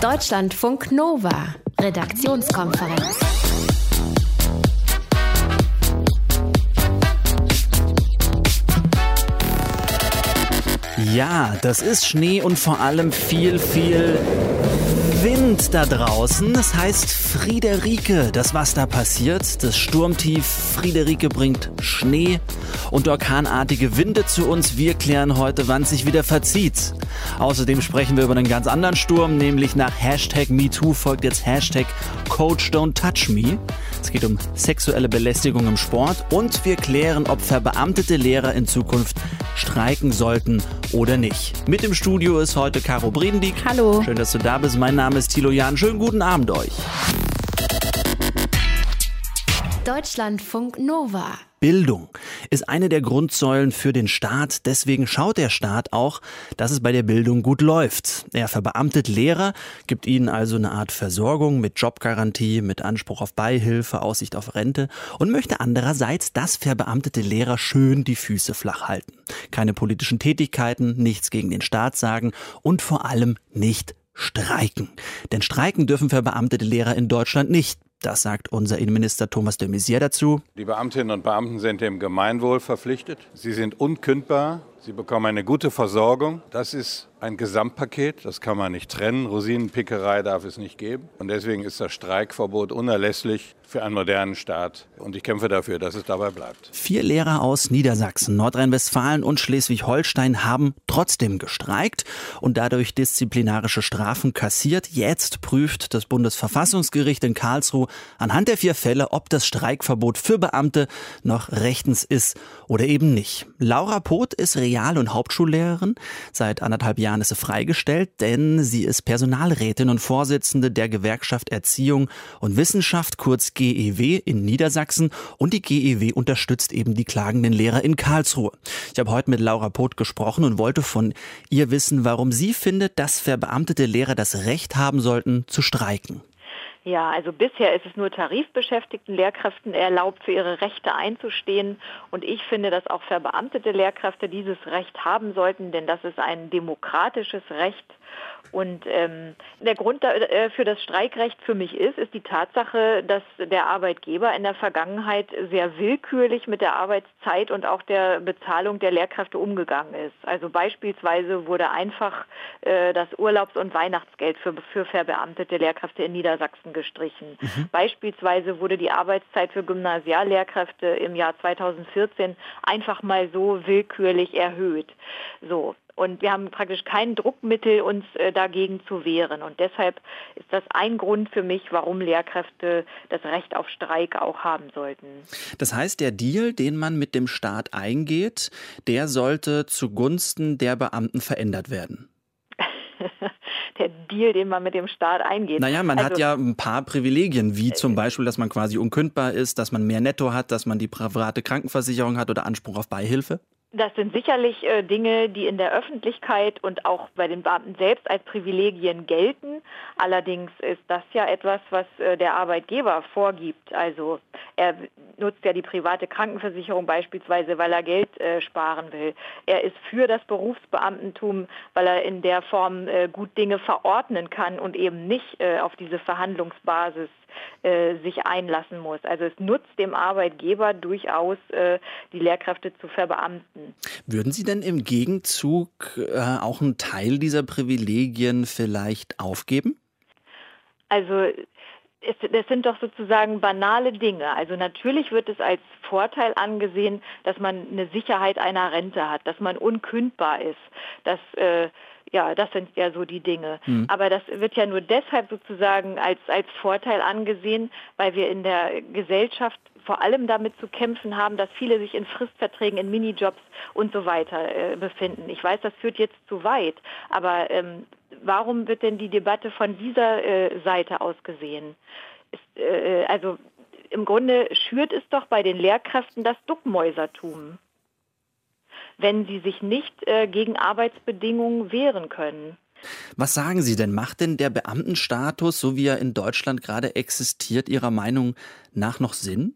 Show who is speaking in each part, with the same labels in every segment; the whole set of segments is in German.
Speaker 1: Deutschlandfunk Nova, Redaktionskonferenz.
Speaker 2: Ja, das ist Schnee und vor allem viel, viel Wind da draußen. Das heißt Friederike, das was da passiert. Das Sturmtief Friederike bringt Schnee und orkanartige Winde zu uns. Wir klären heute, wann sich wieder verzieht. Außerdem sprechen wir über einen ganz anderen Sturm, nämlich nach Hashtag MeToo folgt jetzt Hashtag Coach Don't Touch Me. Es geht um sexuelle Belästigung im Sport und wir klären, ob verbeamtete Lehrer in Zukunft streiken sollten oder nicht. Mit im Studio ist heute Caro Bredendieck.
Speaker 1: Hallo.
Speaker 2: Schön, dass du da bist. Mein Name ist Thilo Jahn. Schönen guten Abend euch.
Speaker 1: Deutschlandfunk Nova.
Speaker 2: Bildung ist eine der Grundsäulen für den Staat. Deswegen schaut der Staat auch, dass es bei der Bildung gut läuft. Er verbeamtet Lehrer, gibt ihnen also eine Art Versorgung mit Jobgarantie, mit Anspruch auf Beihilfe, Aussicht auf Rente und möchte andererseits, dass verbeamtete Lehrer schön die Füße flach halten. Keine politischen Tätigkeiten, nichts gegen den Staat sagen und vor allem nicht streiken. Denn streiken dürfen verbeamtete Lehrer in Deutschland nicht. Das sagt unser Innenminister Thomas de Maizière dazu.
Speaker 3: Die Beamtinnen und Beamten sind dem Gemeinwohl verpflichtet. Sie sind unkündbar. Sie bekommen eine gute Versorgung. Das ist ein Gesamtpaket, das kann man nicht trennen. Rosinenpickerei darf es nicht geben. Und deswegen ist das Streikverbot unerlässlich für einen modernen Staat. Und ich kämpfe dafür, dass es dabei bleibt.
Speaker 2: Vier Lehrer aus Niedersachsen, Nordrhein-Westfalen und Schleswig-Holstein haben trotzdem gestreikt und dadurch disziplinarische Strafen kassiert. Jetzt prüft das Bundesverfassungsgericht in Karlsruhe anhand der vier Fälle, ob das Streikverbot für Beamte noch rechtens ist oder eben nicht. Laura Poth ist Real- und Hauptschullehrerin. Seit anderthalb Jahren ist sie freigestellt, denn sie ist Personalrätin und Vorsitzende der Gewerkschaft Erziehung und Wissenschaft, kurz GEW in Niedersachsen. Und die GEW unterstützt eben die klagenden Lehrer in Karlsruhe. Ich habe heute mit Laura Poth gesprochen und wollte von ihr wissen, warum sie findet, dass verbeamtete Lehrer das Recht haben sollten, zu streiken.
Speaker 4: Ja, also bisher ist es nur tarifbeschäftigten Lehrkräften erlaubt, für ihre Rechte einzustehen. Und ich finde, dass auch verbeamtete Lehrkräfte dieses Recht haben sollten, denn das ist ein demokratisches Recht und ähm, der Grund äh, für das Streikrecht für mich ist, ist die Tatsache, dass der Arbeitgeber in der Vergangenheit sehr willkürlich mit der Arbeitszeit und auch der Bezahlung der Lehrkräfte umgegangen ist. Also beispielsweise wurde einfach äh, das Urlaubs- und Weihnachtsgeld für, für verbeamtete Lehrkräfte in Niedersachsen gestrichen. Mhm. Beispielsweise wurde die Arbeitszeit für Gymnasiallehrkräfte im Jahr 2014 einfach mal so willkürlich erhöht. So, und wir haben praktisch kein Druckmittel, uns äh, dagegen zu wehren. Und deshalb ist das ein Grund für mich, warum Lehrkräfte das Recht auf Streik auch haben sollten.
Speaker 2: Das heißt, der Deal, den man mit dem Staat eingeht, der sollte zugunsten der Beamten verändert werden.
Speaker 4: der Deal, den man mit dem Staat eingeht.
Speaker 2: Naja, man also, hat ja ein paar Privilegien, wie zum Beispiel, dass man quasi unkündbar ist, dass man mehr Netto hat, dass man die private Krankenversicherung hat oder Anspruch auf Beihilfe.
Speaker 4: Das sind sicherlich äh, Dinge, die in der Öffentlichkeit und auch bei den Beamten selbst als Privilegien gelten. Allerdings ist das ja etwas, was äh, der Arbeitgeber vorgibt. Also er nutzt ja die private Krankenversicherung beispielsweise, weil er Geld äh, sparen will. Er ist für das Berufsbeamtentum, weil er in der Form äh, gut Dinge verordnen kann und eben nicht äh, auf diese Verhandlungsbasis äh, sich einlassen muss. Also es nutzt dem Arbeitgeber durchaus, die Lehrkräfte zu verbeamten.
Speaker 2: Würden Sie denn im Gegenzug äh, auch einen Teil dieser Privilegien vielleicht aufgeben?
Speaker 4: Also das sind doch sozusagen banale Dinge. Also natürlich wird es als Vorteil angesehen, dass man eine Sicherheit einer Rente hat, dass man unkündbar ist, dass äh, ja, das sind ja so die Dinge. Mhm. Aber das wird ja nur deshalb sozusagen als, als Vorteil angesehen, weil wir in der Gesellschaft vor allem damit zu kämpfen haben, dass viele sich in Fristverträgen, in Minijobs und so weiter äh, befinden. Ich weiß, das führt jetzt zu weit, aber ähm, warum wird denn die Debatte von dieser äh, Seite aus gesehen? Ist, äh, also im Grunde schürt es doch bei den Lehrkräften das Duckmäusertum wenn sie sich nicht äh, gegen Arbeitsbedingungen wehren können.
Speaker 2: Was sagen Sie denn? Macht denn der Beamtenstatus, so wie er in Deutschland gerade existiert, Ihrer Meinung nach noch Sinn?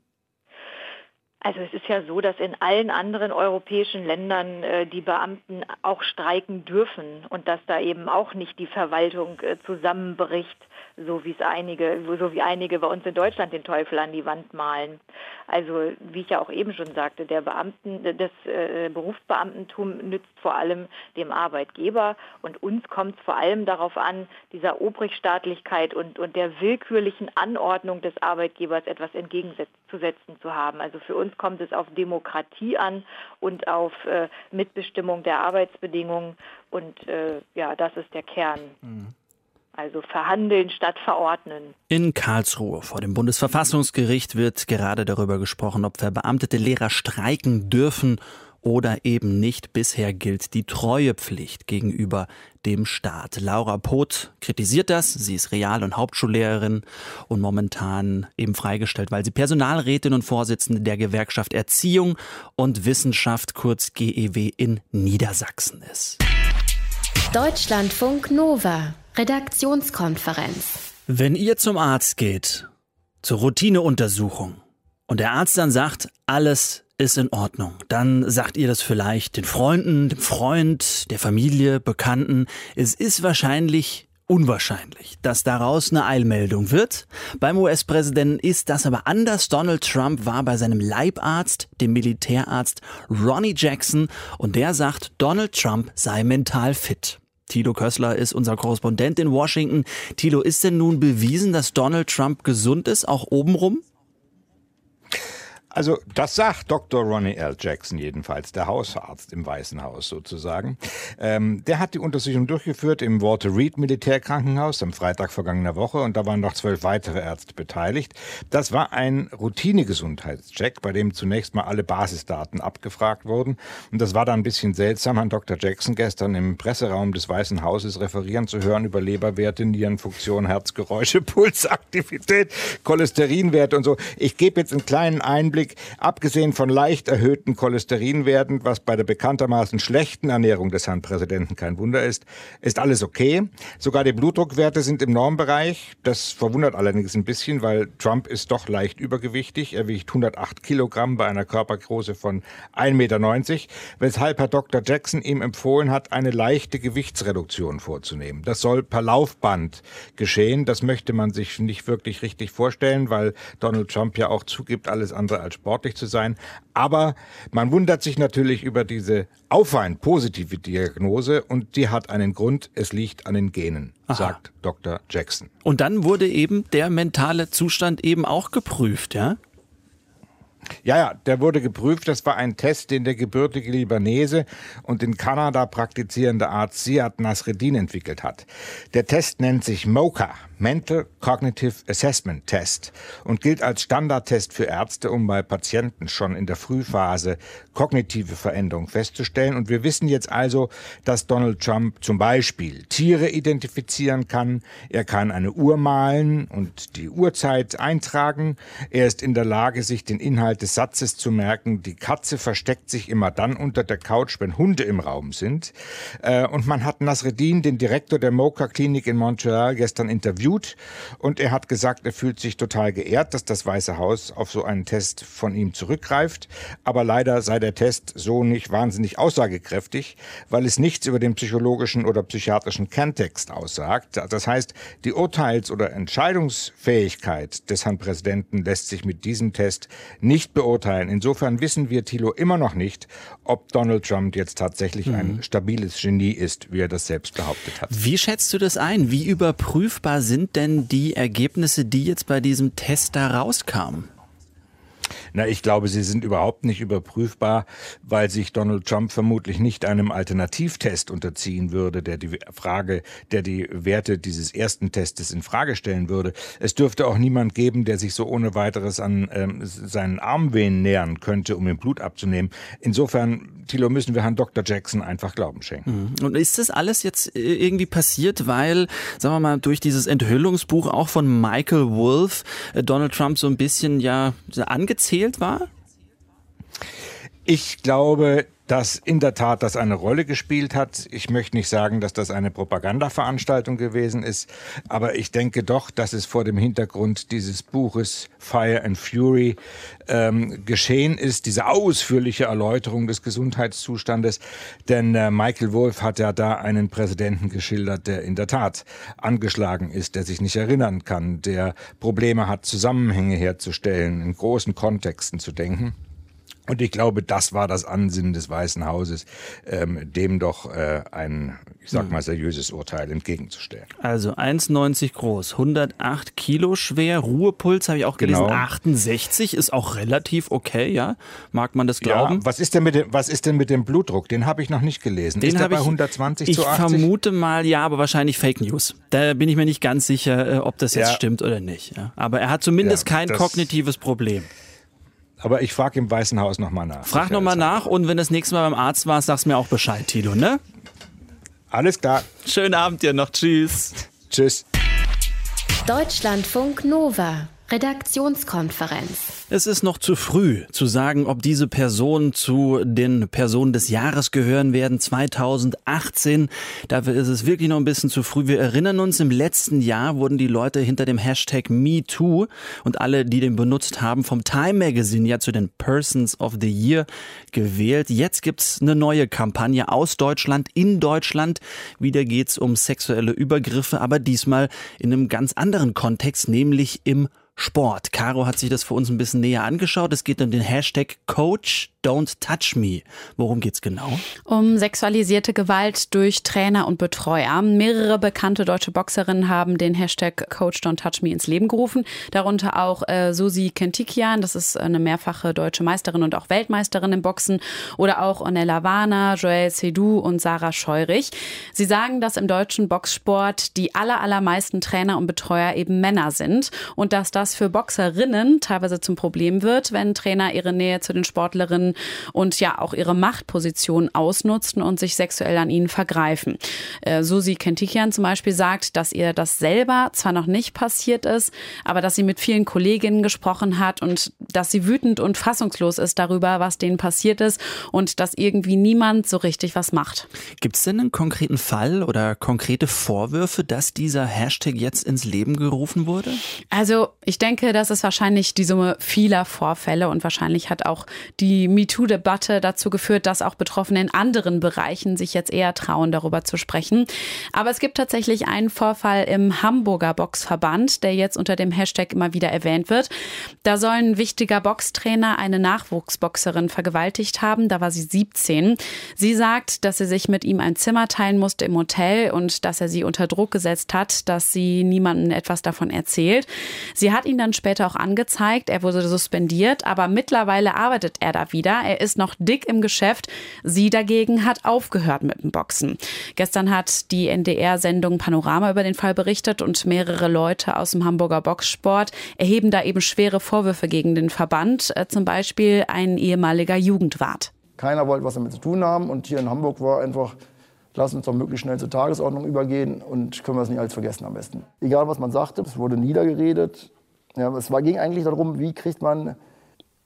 Speaker 4: Also es ist ja so, dass in allen anderen europäischen Ländern äh, die Beamten auch streiken dürfen und dass da eben auch nicht die Verwaltung äh, zusammenbricht, so wie es einige, so wie einige bei uns in Deutschland den Teufel an die Wand malen. Also wie ich ja auch eben schon sagte, der Beamten, das äh, Berufsbeamtentum nützt vor allem dem Arbeitgeber und uns kommt es vor allem darauf an, dieser Obrigstaatlichkeit und, und der willkürlichen Anordnung des Arbeitgebers etwas entgegenzusetzen zu haben. Also für uns kommt es auf Demokratie an und auf äh, Mitbestimmung der Arbeitsbedingungen und äh, ja, das ist der Kern. Mhm. Also verhandeln statt verordnen.
Speaker 2: In Karlsruhe vor dem Bundesverfassungsgericht wird gerade darüber gesprochen, ob verbeamtete Lehrer streiken dürfen oder eben nicht. Bisher gilt die Treuepflicht gegenüber dem Staat. Laura Poth kritisiert das. Sie ist Real- und Hauptschullehrerin und momentan eben freigestellt, weil sie Personalrätin und Vorsitzende der Gewerkschaft Erziehung und Wissenschaft, kurz GEW, in Niedersachsen ist.
Speaker 1: Deutschlandfunk Nova Redaktionskonferenz.
Speaker 2: Wenn ihr zum Arzt geht, zur Routineuntersuchung, und der Arzt dann sagt, alles ist in Ordnung, dann sagt ihr das vielleicht den Freunden, dem Freund, der Familie, Bekannten. Es ist wahrscheinlich unwahrscheinlich, dass daraus eine Eilmeldung wird. Beim US-Präsidenten ist das aber anders. Donald Trump war bei seinem Leibarzt, dem Militärarzt Ronnie Jackson, und der sagt, Donald Trump sei mental fit. Tilo Kössler ist unser Korrespondent in Washington. Tilo, ist denn nun bewiesen, dass Donald Trump gesund ist, auch obenrum?
Speaker 5: Also das sagt Dr. Ronnie L. Jackson jedenfalls, der Hausarzt im Weißen Haus sozusagen. Ähm, der hat die Untersuchung durchgeführt im Walter Reed Militärkrankenhaus am Freitag vergangener Woche und da waren noch zwölf weitere Ärzte beteiligt. Das war ein Routine-Gesundheitscheck, bei dem zunächst mal alle Basisdaten abgefragt wurden. Und das war dann ein bisschen seltsam, an Dr. Jackson gestern im Presseraum des Weißen Hauses referieren zu hören über Leberwerte, Nierenfunktion, Herzgeräusche, Pulsaktivität, Cholesterinwerte und so. Ich gebe jetzt einen kleinen Einblick Überblick, abgesehen von leicht erhöhten Cholesterinwerten, was bei der bekanntermaßen schlechten Ernährung des Herrn Präsidenten kein Wunder ist, ist alles okay. Sogar die Blutdruckwerte sind im Normbereich. Das verwundert allerdings ein bisschen, weil Trump ist doch leicht übergewichtig. Er wiegt 108 Kilogramm bei einer Körpergröße von 1,90 Meter, weshalb Herr Dr. Jackson ihm empfohlen hat, eine leichte Gewichtsreduktion vorzunehmen. Das soll per Laufband geschehen. Das möchte man sich nicht wirklich richtig vorstellen, weil Donald Trump ja auch zugibt, alles andere als sportlich zu sein. Aber man wundert sich natürlich über diese auffallend positive Diagnose und die hat einen Grund. Es liegt an den Genen, Aha. sagt Dr. Jackson.
Speaker 2: Und dann wurde eben der mentale Zustand eben auch geprüft, ja?
Speaker 5: Ja, ja, der wurde geprüft. Das war ein Test, den der gebürtige Libanese und in Kanada praktizierende Arzt Siad Nasreddin entwickelt hat. Der Test nennt sich MOCA, Mental Cognitive Assessment Test und gilt als Standardtest für Ärzte, um bei Patienten schon in der Frühphase kognitive Veränderungen festzustellen. Und wir wissen jetzt also, dass Donald Trump zum Beispiel Tiere identifizieren kann. Er kann eine Uhr malen und die Uhrzeit eintragen. Er ist in der Lage, sich den Inhalt des Satzes zu merken. Die Katze versteckt sich immer dann unter der Couch, wenn Hunde im Raum sind. Äh, und man hat Nasreddin, den Direktor der Mocha Klinik in Montreal, gestern interviewt interviewt und er hat gesagt, er fühlt sich total geehrt, dass das Weiße Haus auf so einen Test von ihm zurückgreift. Aber leider sei der Test so nicht wahnsinnig aussagekräftig, weil es nichts über den psychologischen oder psychiatrischen Kerntext aussagt. Das heißt, die Urteils- oder Entscheidungsfähigkeit des Herrn Präsidenten lässt sich mit diesem Test nicht beurteilen. Insofern wissen wir, Thilo, immer noch nicht, ob Donald Trump jetzt tatsächlich mhm. ein stabiles Genie ist, wie er das selbst behauptet hat.
Speaker 2: Wie schätzt du das ein? Wie überprüfbar sind sind denn die Ergebnisse, die jetzt bei diesem Test da rauskamen?
Speaker 5: Na, ich glaube, sie sind überhaupt nicht überprüfbar, weil sich Donald Trump vermutlich nicht einem Alternativtest unterziehen würde, der die Frage, der die Werte dieses ersten Testes in Frage stellen würde. Es dürfte auch niemand geben, der sich so ohne weiteres an ähm, seinen Armvenen nähern könnte, um ihm Blut abzunehmen. Insofern, Thilo, müssen wir Herrn Dr. Jackson einfach Glauben schenken.
Speaker 2: Mhm. Und ist das alles jetzt äh, irgendwie passiert, weil, sagen wir mal, durch dieses Enthüllungsbuch auch von Michael Wolff äh, Donald Trump so ein bisschen ja angezählt war?
Speaker 5: Ich glaube, dass in der Tat das eine Rolle gespielt hat. Ich möchte nicht sagen, dass das eine Propagandaveranstaltung gewesen ist, aber ich denke doch, dass es vor dem Hintergrund dieses Buches Fire and Fury ähm, geschehen ist, diese ausführliche Erläuterung des Gesundheitszustandes. Denn äh, Michael Wolff hat ja da einen Präsidenten geschildert, der in der Tat angeschlagen ist, der sich nicht erinnern kann, der Probleme hat, Zusammenhänge herzustellen, in großen Kontexten zu denken. Und ich glaube, das war das Ansinnen des Weißen Hauses, ähm, dem doch äh, ein, ich sag mal, seriöses Urteil entgegenzustellen.
Speaker 2: Also 1,90 groß, 108 Kilo schwer, Ruhepuls habe ich auch gelesen, genau. 68 ist auch relativ okay, ja? Mag man das glauben?
Speaker 5: Ja, was ist denn mit dem, was ist denn mit dem Blutdruck? Den habe ich noch nicht gelesen.
Speaker 2: Den
Speaker 5: ist er
Speaker 2: bei
Speaker 5: 120
Speaker 2: ich,
Speaker 5: zu 80?
Speaker 2: Ich vermute mal, ja, aber wahrscheinlich Fake News. Da bin ich mir nicht ganz sicher, äh, ob das jetzt ja. stimmt oder nicht. Ja? Aber er hat zumindest ja, kein kognitives Problem.
Speaker 5: Aber ich frage im Weißen Haus nochmal nach.
Speaker 2: Frag nochmal nach und wenn das nächste Mal beim Arzt war, sagst mir auch Bescheid, Tilo, ne?
Speaker 5: Alles klar.
Speaker 2: Schönen Abend dir noch. Tschüss.
Speaker 5: Tschüss.
Speaker 1: Deutschlandfunk Nova. Redaktionskonferenz.
Speaker 2: Es ist noch zu früh zu sagen, ob diese Personen zu den Personen des Jahres gehören werden 2018. Dafür ist es wirklich noch ein bisschen zu früh. Wir erinnern uns, im letzten Jahr wurden die Leute hinter dem Hashtag MeToo und alle, die den benutzt haben, vom Time Magazine ja zu den Persons of the Year gewählt. Jetzt gibt's eine neue Kampagne aus Deutschland, in Deutschland. Wieder geht's um sexuelle Übergriffe, aber diesmal in einem ganz anderen Kontext, nämlich im Sport. Caro hat sich das für uns ein bisschen näher angeschaut. Es geht um den Hashtag Coach Don't Touch Me. Worum geht's genau?
Speaker 6: Um sexualisierte Gewalt durch Trainer und Betreuer. Mehrere bekannte deutsche Boxerinnen haben den Hashtag Coach Don't Touch Me ins Leben gerufen. Darunter auch äh, Susi Kentikian, das ist eine mehrfache deutsche Meisterin und auch Weltmeisterin im Boxen. Oder auch Onella Warner, Joel Sedou und Sarah Scheurich. Sie sagen, dass im deutschen Boxsport die aller, allermeisten Trainer und Betreuer eben Männer sind und dass das für Boxerinnen teilweise zum Problem wird, wenn Trainer ihre Nähe zu den Sportlerinnen und ja auch ihre Machtposition ausnutzen und sich sexuell an ihnen vergreifen. Äh, Susi Kentikian zum Beispiel sagt, dass ihr das selber zwar noch nicht passiert ist, aber dass sie mit vielen Kolleginnen gesprochen hat und dass sie wütend und fassungslos ist darüber, was denen passiert ist und dass irgendwie niemand so richtig was macht.
Speaker 2: Gibt es denn einen konkreten Fall oder konkrete Vorwürfe, dass dieser Hashtag jetzt ins Leben gerufen wurde?
Speaker 6: Also ich denke, das ist wahrscheinlich die Summe vieler Vorfälle und wahrscheinlich hat auch die MeToo-Debatte dazu geführt, dass auch Betroffene in anderen Bereichen sich jetzt eher trauen, darüber zu sprechen. Aber es gibt tatsächlich einen Vorfall im Hamburger Boxverband, der jetzt unter dem Hashtag immer wieder erwähnt wird. Da soll ein wichtiger Boxtrainer eine Nachwuchsboxerin vergewaltigt haben. Da war sie 17. Sie sagt, dass sie sich mit ihm ein Zimmer teilen musste im Hotel und dass er sie unter Druck gesetzt hat, dass sie niemandem etwas davon erzählt. Sie hat ihn dann später auch angezeigt. Er wurde suspendiert, aber mittlerweile arbeitet er da wieder. Er ist noch dick im Geschäft. Sie dagegen hat aufgehört mit dem Boxen. Gestern hat die NDR-Sendung Panorama über den Fall berichtet und mehrere Leute aus dem Hamburger Boxsport erheben da eben schwere Vorwürfe gegen den Verband. Äh, zum Beispiel ein ehemaliger Jugendwart.
Speaker 7: Keiner wollte was damit zu tun haben und hier in Hamburg war einfach lass uns doch möglichst schnell zur Tagesordnung übergehen und können wir es nicht alles vergessen am besten. Egal, was man sagte, es wurde niedergeredet. Ja, es ging eigentlich darum, wie kriegt man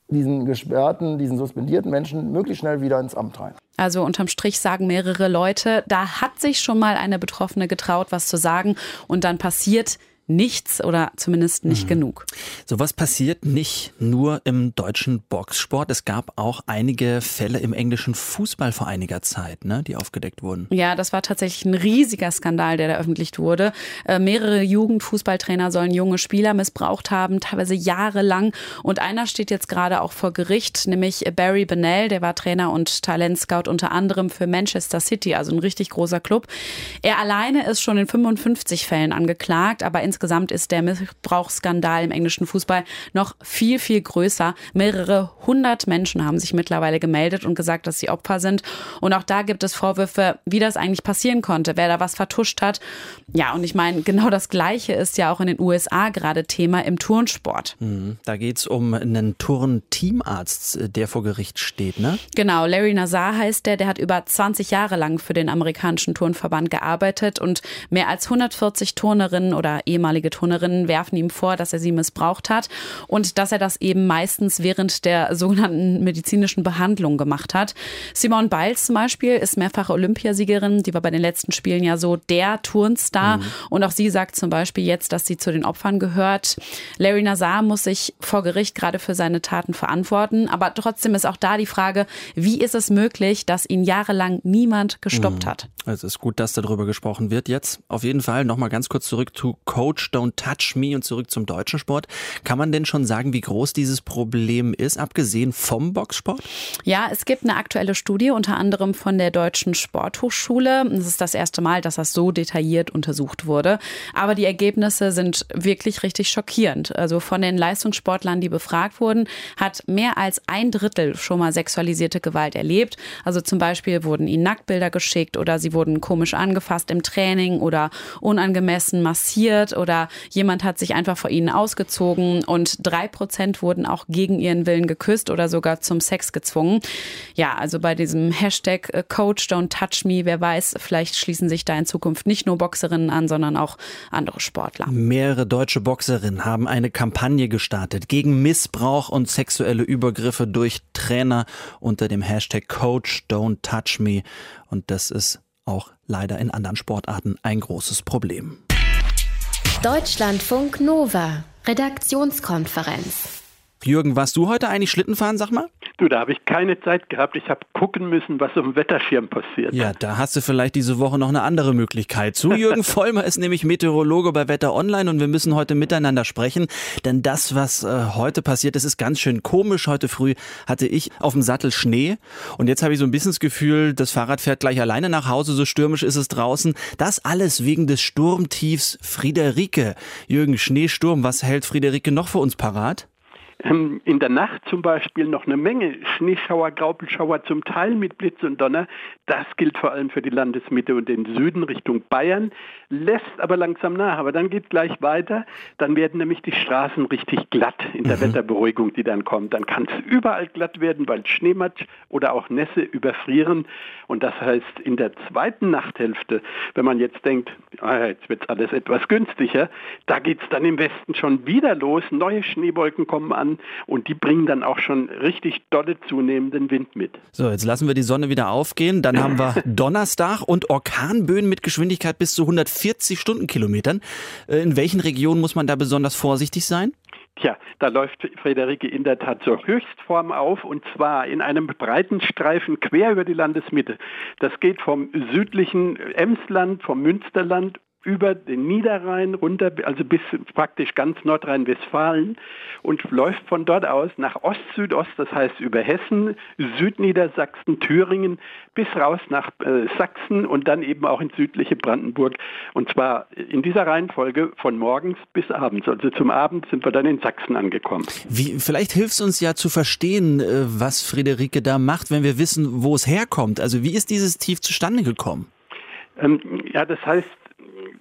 Speaker 7: diesen gesperrten, diesen suspendierten Menschen möglichst schnell wieder ins Amt rein.
Speaker 6: Also unterm Strich sagen mehrere Leute, da hat sich schon mal eine Betroffene getraut, was zu sagen und dann passiert nichts oder zumindest nicht mhm. genug.
Speaker 2: Sowas passiert nicht nur im deutschen Boxsport. Es gab auch einige Fälle im englischen Fußball vor einiger Zeit, ne, die aufgedeckt wurden.
Speaker 6: Ja, das war tatsächlich ein riesiger Skandal, der da öffentlich wurde. Äh, mehrere Jugendfußballtrainer sollen junge Spieler missbraucht haben, teilweise jahrelang. Und einer steht jetzt gerade auch vor Gericht, nämlich Barry Bennell, der war Trainer und Talentscout unter anderem für Manchester City, also ein richtig großer Club. Er alleine ist schon in 55 Fällen angeklagt, aber insgesamt insgesamt ist der Missbrauchsskandal im englischen Fußball noch viel, viel größer. Mehrere hundert Menschen haben sich mittlerweile gemeldet und gesagt, dass sie Opfer sind. Und auch da gibt es Vorwürfe, wie das eigentlich passieren konnte, wer da was vertuscht hat. Ja, und ich meine, genau das Gleiche ist ja auch in den USA gerade Thema im Turnsport.
Speaker 2: Mhm. Da geht es um einen Turn-Teamarzt, der vor Gericht steht, ne?
Speaker 6: Genau, Larry Nazar heißt der, der hat über 20 Jahre lang für den amerikanischen Turnverband gearbeitet und mehr als 140 Turnerinnen oder ehemalige ehemalige Turnerinnen werfen ihm vor, dass er sie missbraucht hat und dass er das eben meistens während der sogenannten medizinischen Behandlung gemacht hat. Simone Biles zum Beispiel ist mehrfache Olympiasiegerin. Die war bei den letzten Spielen ja so der Turnstar. Mhm. Und auch sie sagt zum Beispiel jetzt, dass sie zu den Opfern gehört. Larry Nazar muss sich vor Gericht gerade für seine Taten verantworten. Aber trotzdem ist auch da die Frage, wie ist es möglich, dass ihn jahrelang niemand gestoppt mhm. hat?
Speaker 2: Es ist gut, dass darüber gesprochen wird. Jetzt auf jeden Fall nochmal ganz kurz zurück zu Coach Don't Touch Me und zurück zum deutschen Sport. Kann man denn schon sagen, wie groß dieses Problem ist, abgesehen vom Boxsport?
Speaker 6: Ja, es gibt eine aktuelle Studie, unter anderem von der Deutschen Sporthochschule. Es ist das erste Mal, dass das so detailliert untersucht wurde. Aber die Ergebnisse sind wirklich richtig schockierend. Also von den Leistungssportlern, die befragt wurden, hat mehr als ein Drittel schon mal sexualisierte Gewalt erlebt. Also zum Beispiel wurden ihnen Nacktbilder geschickt oder sie wurden komisch angefasst im Training oder unangemessen massiert oder jemand hat sich einfach vor ihnen ausgezogen und drei Prozent wurden auch gegen ihren Willen geküsst oder sogar zum Sex gezwungen. Ja, also bei diesem Hashtag äh, Coach Don't Touch Me, wer weiß, vielleicht schließen sich da in Zukunft nicht nur Boxerinnen an, sondern auch andere Sportler.
Speaker 2: Mehrere deutsche Boxerinnen haben eine Kampagne gestartet gegen Missbrauch und sexuelle Übergriffe durch Trainer unter dem Hashtag Coach Don't Touch Me. Und das ist auch leider in anderen Sportarten ein großes Problem.
Speaker 1: Deutschlandfunk Nova, Redaktionskonferenz.
Speaker 2: Jürgen, warst du heute eigentlich Schlitten fahren, sag mal?
Speaker 8: Du, da habe ich keine Zeit gehabt. Ich habe gucken müssen, was auf dem Wetterschirm passiert.
Speaker 2: Ja, da hast du vielleicht diese Woche noch eine andere Möglichkeit zu. Jürgen Vollmer ist nämlich Meteorologe bei Wetter Online und wir müssen heute miteinander sprechen, denn das, was äh, heute passiert ist, ist ganz schön komisch. Heute früh hatte ich auf dem Sattel Schnee und jetzt habe ich so ein bisschen das Gefühl, das Fahrrad fährt gleich alleine nach Hause, so stürmisch ist es draußen. Das alles wegen des Sturmtiefs Friederike. Jürgen, Schneesturm, was hält Friederike noch für uns parat?
Speaker 8: Ähm, in der Nacht zum Beispiel noch eine Menge Schneeschauer, Graupelschauer, zum Teil mit Blitz und Donner. Das gilt vor allem für die Landesmitte und den Süden Richtung Bayern, lässt aber langsam nach. Aber dann geht es gleich weiter. Dann werden nämlich die Straßen richtig glatt in der mhm. Wetterberuhigung, die dann kommt. Dann kann es überall glatt werden, weil Schneematsch oder auch Nässe überfrieren. Und das heißt, in der zweiten Nachthälfte, wenn man jetzt denkt, ah, jetzt wird alles etwas günstiger, da geht es dann im Westen schon wieder los. Neue Schneewolken kommen an an und die bringen dann auch schon richtig dolle zunehmenden Wind mit.
Speaker 2: So, jetzt lassen wir die Sonne wieder aufgehen. Dann haben wir Donnerstag und Orkanböen mit Geschwindigkeit bis zu 140 Stundenkilometern. Äh, in welchen Regionen muss man da besonders vorsichtig sein?
Speaker 8: Tja, da läuft Friederike in der Tat zur Höchstform auf und zwar in einem breiten Streifen quer über die Landesmitte. Das geht vom südlichen Emsland, vom Münsterland über den Niederrhein runter, also bis praktisch ganz Nordrhein-Westfalen und läuft von dort aus nach Ost-Südost, das heißt über Hessen, Südniedersachsen, Thüringen bis raus nach äh, Sachsen und dann eben auch ins südliche Brandenburg und zwar in dieser Reihenfolge von morgens bis abends. Also zum Abend sind wir dann in Sachsen angekommen.
Speaker 2: Wie, vielleicht hilft es uns ja zu verstehen, äh, was Friederike da macht, wenn wir wissen, wo es herkommt. Also wie ist dieses Tief zustande gekommen?
Speaker 8: Ähm, ja, das heißt,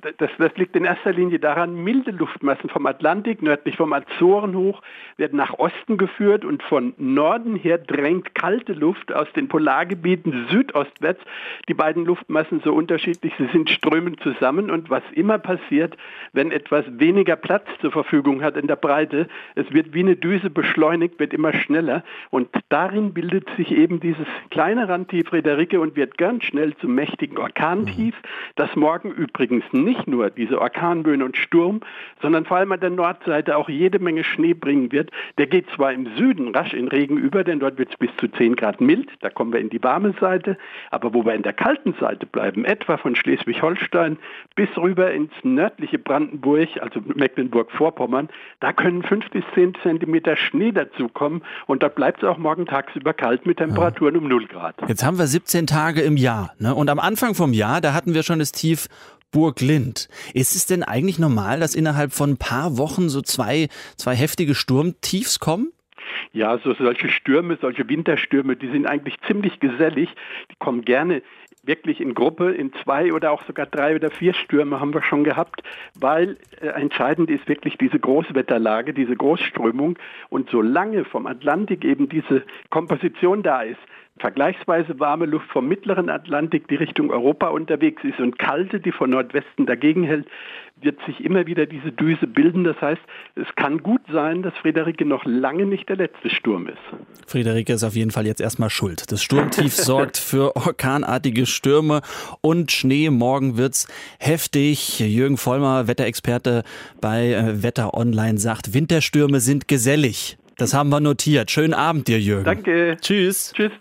Speaker 8: das, das, liegt in erster Linie daran, milde Luftmassen vom Atlantik, nördlich vom Azoren hoch, werden nach Osten geführt und von Norden her drängt kalte Luft aus den Polargebieten südostwärts. Die beiden Luftmassen so unterschiedlich, sie sind strömend zusammen und was immer passiert, wenn etwas weniger Platz zur Verfügung hat in der Breite, es wird wie eine Düse beschleunigt, wird immer schneller und darin bildet sich eben dieses kleine Randtief Friederike und wird ganz schnell zum mächtigen Orkantief, das morgen übrigens nicht nur diese Orkanböen und Sturm, sondern vor allem an der Nordseite auch jede Menge Schnee bringen wird. Der geht zwar im Süden rasch in Regen über, denn dort wird es bis zu 10 Grad mild, da kommen wir in die warme Seite, aber wo wir in der kalten Seite bleiben, etwa von Schleswig-Holstein bis rüber ins nördliche Brandenburg, also Mecklenburg-Vorpommern, da können 5 bis 10 Zentimeter Schnee dazukommen und da bleibt es auch morgen tagsüber kalt mit Temperaturen um 0 Grad.
Speaker 2: Jetzt haben wir 17 Tage im Jahr ne? und am Anfang vom Jahr, da hatten wir schon das Tief Burg Lind. Ist es denn eigentlich normal, dass innerhalb von ein paar Wochen so zwei, zwei heftige Sturmtiefs kommen?
Speaker 8: Ja, so solche Stürme, solche Winterstürme, die sind eigentlich ziemlich gesellig. Die kommen gerne wirklich in Gruppe, in zwei oder auch sogar drei oder vier Stürme haben wir schon gehabt, weil äh, entscheidend ist wirklich diese Großwetterlage, diese Großströmung. Und solange vom Atlantik eben diese Komposition da ist, vergleichsweise warme Luft vom mittleren Atlantik, die Richtung Europa unterwegs ist und kalte, die von Nordwesten dagegen hält, wird sich immer wieder diese Düse bilden. Das heißt, es kann gut sein, dass Friederike noch lange nicht der letzte Sturm ist.
Speaker 2: Friederike ist auf jeden Fall jetzt erstmal schuld. Das Sturmtief sorgt für orkanartige Stürme und Schnee. Morgen wird's heftig. Jürgen Vollmer, Wetterexperte bei äh, Wetter Online, sagt, Winterstürme sind gesellig. Das haben wir notiert. Schönen Abend dir, Jürgen.
Speaker 8: Danke.
Speaker 2: Tschüss.
Speaker 8: Tschüss.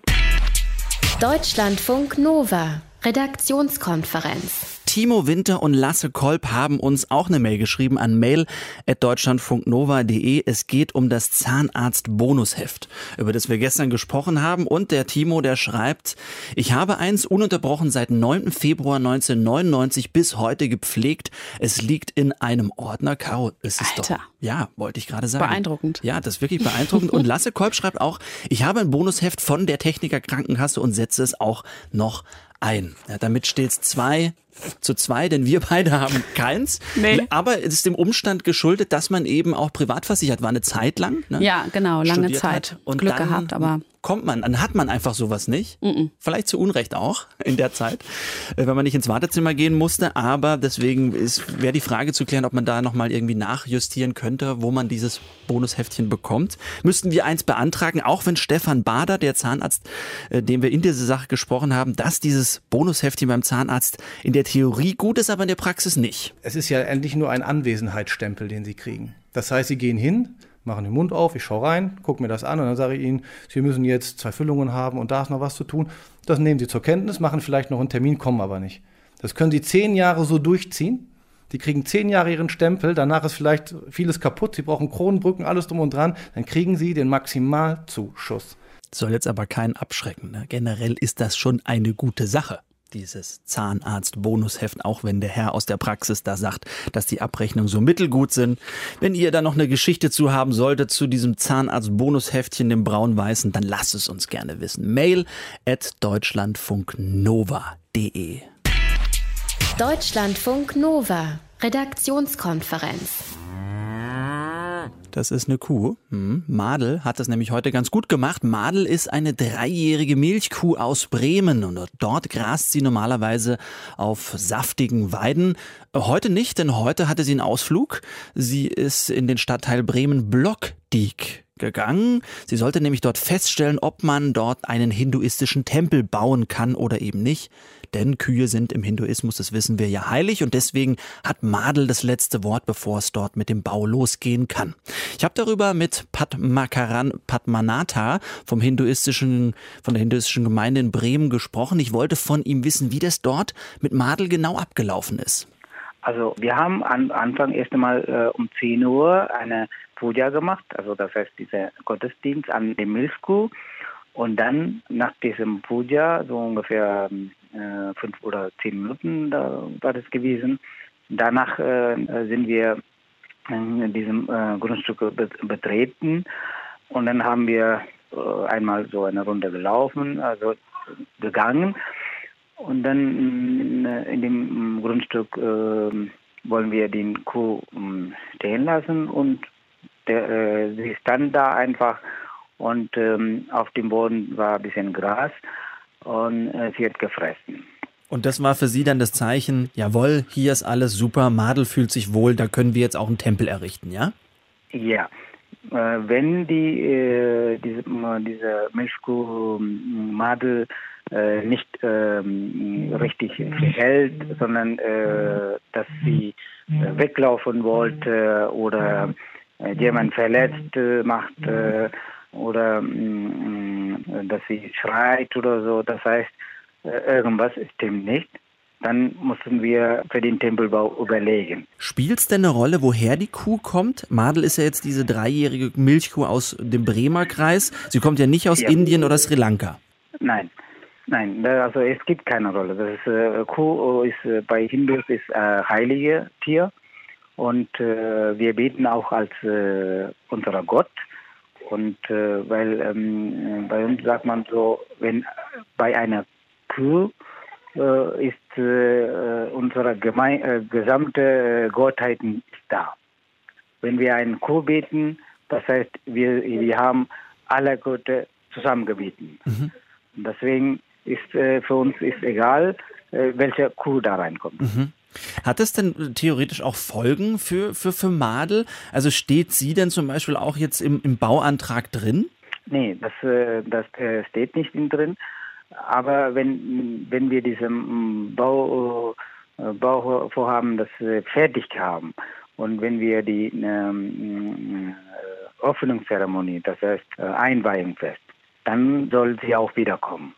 Speaker 1: Deutschlandfunk Nova. Redaktionskonferenz.
Speaker 2: Timo Winter und Lasse Kolb haben uns auch eine Mail geschrieben an mail.deutschlandfunknova.de. Es geht um das Zahnarzt-Bonusheft, über das wir gestern gesprochen haben. Und der Timo, der schreibt, ich habe eins ununterbrochen seit 9. Februar 1999 bis heute gepflegt. Es liegt in einem Ordner. Caro, es ist
Speaker 6: Alter.
Speaker 2: doch, ja, wollte ich gerade sagen.
Speaker 6: Beeindruckend.
Speaker 2: Ja, das ist wirklich beeindruckend. Und Lasse Kolb schreibt auch, ich habe ein Bonusheft von der Techniker Krankenkasse und setze es auch noch ein. Ja, damit steht es zwei zu zwei, denn wir beide haben keins.
Speaker 6: Nee.
Speaker 2: Aber es ist dem Umstand geschuldet, dass man eben auch privat versichert war, eine Zeit lang. Ne?
Speaker 6: Ja, genau, lange
Speaker 2: Studiert
Speaker 6: Zeit.
Speaker 2: Und
Speaker 6: Glück
Speaker 2: dann
Speaker 6: gehabt, aber
Speaker 2: kommt man, dann hat man einfach sowas nicht. Vielleicht zu Unrecht auch in der Zeit, äh, wenn man nicht ins Wartezimmer gehen musste. Aber deswegen wäre die Frage zu klären, ob man da nochmal irgendwie nachjustieren könnte, wo man dieses Bonusheftchen bekommt. Müssten wir eins beantragen, auch wenn Stefan Bader, der Zahnarzt, äh, dem wir in dieser Sache gesprochen haben, dass dieses Bonusheftchen beim Zahnarzt in der Theorie gut ist, aber in der Praxis nicht.
Speaker 9: Es ist ja endlich nur ein Anwesenheitsstempel, den Sie kriegen. Das heißt, Sie gehen hin, machen den Mund auf, ich schaue rein, gucke mir das an und dann sage ich Ihnen, Sie müssen jetzt zwei Füllungen haben und da ist noch was zu tun. Das nehmen Sie zur Kenntnis, machen vielleicht noch einen Termin, kommen aber nicht. Das können Sie zehn Jahre so durchziehen. Die kriegen zehn Jahre ihren Stempel, danach ist vielleicht vieles kaputt, Sie brauchen Kronenbrücken, alles drum und dran, dann kriegen Sie den Maximalzuschuss.
Speaker 2: Soll jetzt aber keinen abschrecken. Ne? Generell ist das schon eine gute Sache. Dieses Zahnarzt-Bonusheft, auch wenn der Herr aus der Praxis da sagt, dass die Abrechnungen so mittelgut sind. Wenn ihr da noch eine Geschichte zu haben solltet zu diesem Zahnarzt-Bonusheftchen, dem braun-weißen, dann lasst es uns gerne wissen. Mail at deutschlandfunknova.de
Speaker 1: Deutschlandfunk Nova. Redaktionskonferenz.
Speaker 2: Das ist eine Kuh. Hm. Madel hat das nämlich heute ganz gut gemacht. Madel ist eine dreijährige Milchkuh aus Bremen und dort grast sie normalerweise auf saftigen Weiden. Heute nicht, denn heute hatte sie einen Ausflug. Sie ist in den Stadtteil Bremen-Blockdiek gegangen. Sie sollte nämlich dort feststellen, ob man dort einen hinduistischen Tempel bauen kann oder eben nicht. Denn Kühe sind im Hinduismus, das wissen wir ja, heilig und deswegen hat Madel das letzte Wort, bevor es dort mit dem Bau losgehen kann. Ich habe darüber mit Padmakaran Padmanatha vom hinduistischen, von der hinduistischen Gemeinde in Bremen gesprochen. Ich wollte von ihm wissen, wie das dort mit Madel genau abgelaufen ist.
Speaker 10: Also wir haben am Anfang erst einmal äh, um 10 Uhr eine Puja gemacht, also das heißt dieser Gottesdienst an dem Milchkuh. Und dann nach diesem Puja, so ungefähr äh, fünf oder zehn Minuten da war das gewesen, danach äh, sind wir in diesem äh, Grundstück be betreten. Und dann haben wir äh, einmal so eine Runde gelaufen, also gegangen. Und dann äh, in dem Grundstück äh, wollen wir den Kuh stehen lassen. Und der, äh, sie stand da einfach. Und ähm, auf dem Boden war ein bisschen Gras und äh, sie hat gefressen.
Speaker 2: Und das war für Sie dann das Zeichen, jawohl, hier ist alles super, Madel fühlt sich wohl, da können wir jetzt auch einen Tempel errichten, ja?
Speaker 10: Ja. Äh, wenn die, äh, diese, diese Milchkuh Madel äh, nicht ähm, richtig hält, sondern äh, dass sie äh, weglaufen wollte oder äh, jemand verletzt äh, macht äh, oder mm, dass sie schreit oder so. Das heißt, äh, irgendwas stimmt nicht. Dann mussten wir für den Tempelbau überlegen.
Speaker 2: Spielt es denn eine Rolle, woher die Kuh kommt? Madel ist ja jetzt diese dreijährige Milchkuh aus dem Bremer Kreis. Sie kommt ja nicht aus
Speaker 10: Ja.
Speaker 2: Indien oder Sri Lanka.
Speaker 10: Nein, nein, also es gibt keine Rolle. Das ist, äh, Kuh ist äh, bei Hindus ist äh, heilige Tier und äh, wir beten auch als äh, unser Gott. Und äh, weil ähm, bei uns sagt man so, wenn bei einer Kuh äh, ist äh, unsere Geme äh, gesamte äh, Gottheit da. Wenn wir einen Kuh beten, das heißt, wir, wir haben alle Götter zusammengebeten.
Speaker 2: Mhm.
Speaker 10: Deswegen ist äh, für uns ist egal, äh, welche Kuh da reinkommt.
Speaker 2: Mhm. Hat es denn theoretisch auch Folgen für, für, für Madel? Also steht sie denn zum Beispiel auch jetzt im, im Bauantrag drin?
Speaker 10: Nee, das, äh, das äh, steht nicht drin. Aber wenn, wenn wir diesen Bau, äh, Bauvorhaben das fertig haben und wenn wir die ähm, Öffnungszeremonie, das heißt Einweihungsfest, dann soll sie auch wiederkommen.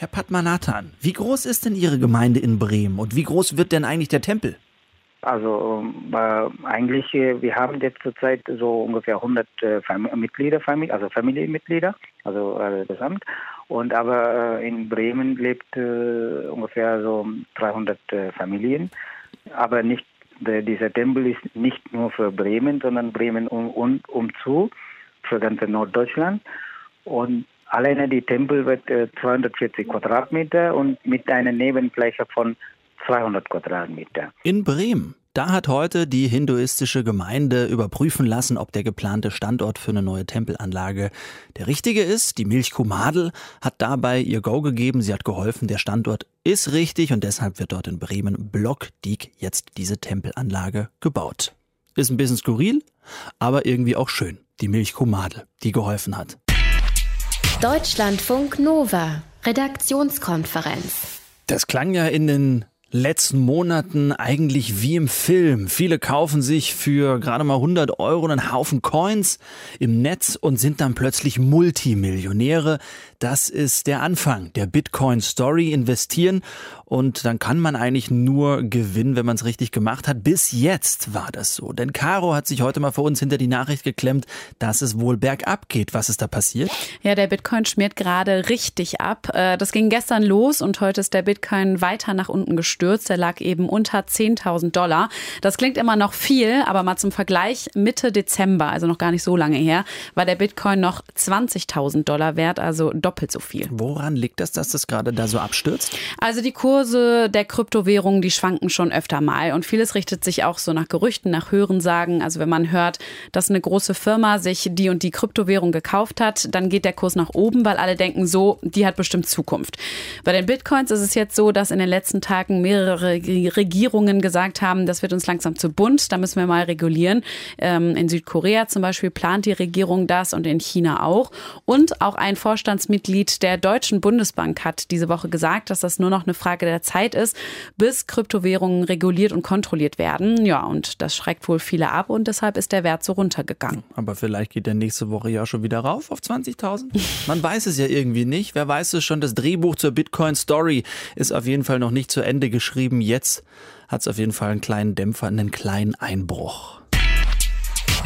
Speaker 2: Herr Padmanathan, wie groß ist denn Ihre Gemeinde in Bremen und wie groß wird denn eigentlich der Tempel?
Speaker 10: Also äh, eigentlich, äh, wir haben jetzt zurzeit so ungefähr 100 äh, Mitglieder, Familie, also Familienmitglieder, also äh, das Amt. Und aber äh, in Bremen lebt äh, ungefähr so 300 Familien. Aber nicht der, dieser Tempel ist nicht nur für Bremen, sondern Bremen und um, umzu für ganze Norddeutschland. Und alleine die Tempel wird 240 Quadratmeter und mit einer Nebenfläche von 200 Quadratmeter.
Speaker 2: In Bremen. Da hat heute die hinduistische Gemeinde überprüfen lassen, ob der geplante Standort für eine neue Tempelanlage der richtige ist. Die Milchkuh Madel hat dabei ihr Go gegeben. Sie hat geholfen, der Standort ist richtig und deshalb wird dort in Bremen Blockdiek jetzt diese Tempelanlage gebaut. Ist ein bisschen skurril, aber irgendwie auch schön. Die Milchkuh Madel, die geholfen hat.
Speaker 1: Deutschlandfunk Nova, Redaktionskonferenz.
Speaker 2: Das klang ja in den letzten Monaten eigentlich wie im Film. Viele kaufen sich für gerade mal 100 Euro einen Haufen Coins im Netz und sind dann plötzlich Multimillionäre. Das ist der Anfang der Bitcoin-Story. Investieren und dann kann man eigentlich nur gewinnen, wenn man es richtig gemacht hat. Bis jetzt war das so. Denn Caro hat sich heute mal vor uns hinter die Nachricht geklemmt, dass es wohl bergab geht. Was ist da passiert?
Speaker 6: Ja, der Bitcoin schmiert gerade richtig ab. Äh, das ging gestern los und heute ist der Bitcoin weiter nach unten gestürzt. Er lag eben unter 10.000 Dollar. Das klingt immer noch viel, aber mal zum Vergleich, Mitte Dezember, also noch gar nicht so lange her, war der Bitcoin noch 20.000 Dollar wert, also doppelt so viel.
Speaker 2: Woran liegt das, dass das gerade da so abstürzt?
Speaker 6: Also die Kurse Kurse der Kryptowährungen, die schwanken schon öfter mal. Und vieles richtet sich auch so nach Gerüchten, nach Hörensagen. Also wenn man hört, dass eine große Firma sich die und die Kryptowährung gekauft hat, dann geht der Kurs nach oben, weil alle denken so, die hat bestimmt Zukunft. Bei den Bitcoins ist es jetzt so, dass in den letzten Tagen mehrere Regierungen gesagt haben, das wird uns langsam zu bunt, da müssen wir mal regulieren. Ähm, in Südkorea zum Beispiel plant die Regierung das und in China auch. Und auch ein Vorstandsmitglied der Deutschen Bundesbank hat diese Woche gesagt, dass das nur noch eine Frage der Zeit ist, bis Kryptowährungen reguliert und kontrolliert werden. Ja, und das schreckt wohl viele ab und deshalb ist der Wert so runtergegangen.
Speaker 2: Aber vielleicht geht der nächste Woche ja schon wieder rauf auf 20.000. Man weiß es ja irgendwie nicht. Wer weiß es schon? Das Drehbuch zur Bitcoin Story ist auf jeden Fall noch nicht zu Ende geschrieben. Jetzt hat es auf jeden Fall einen kleinen Dämpfer, einen kleinen Einbruch.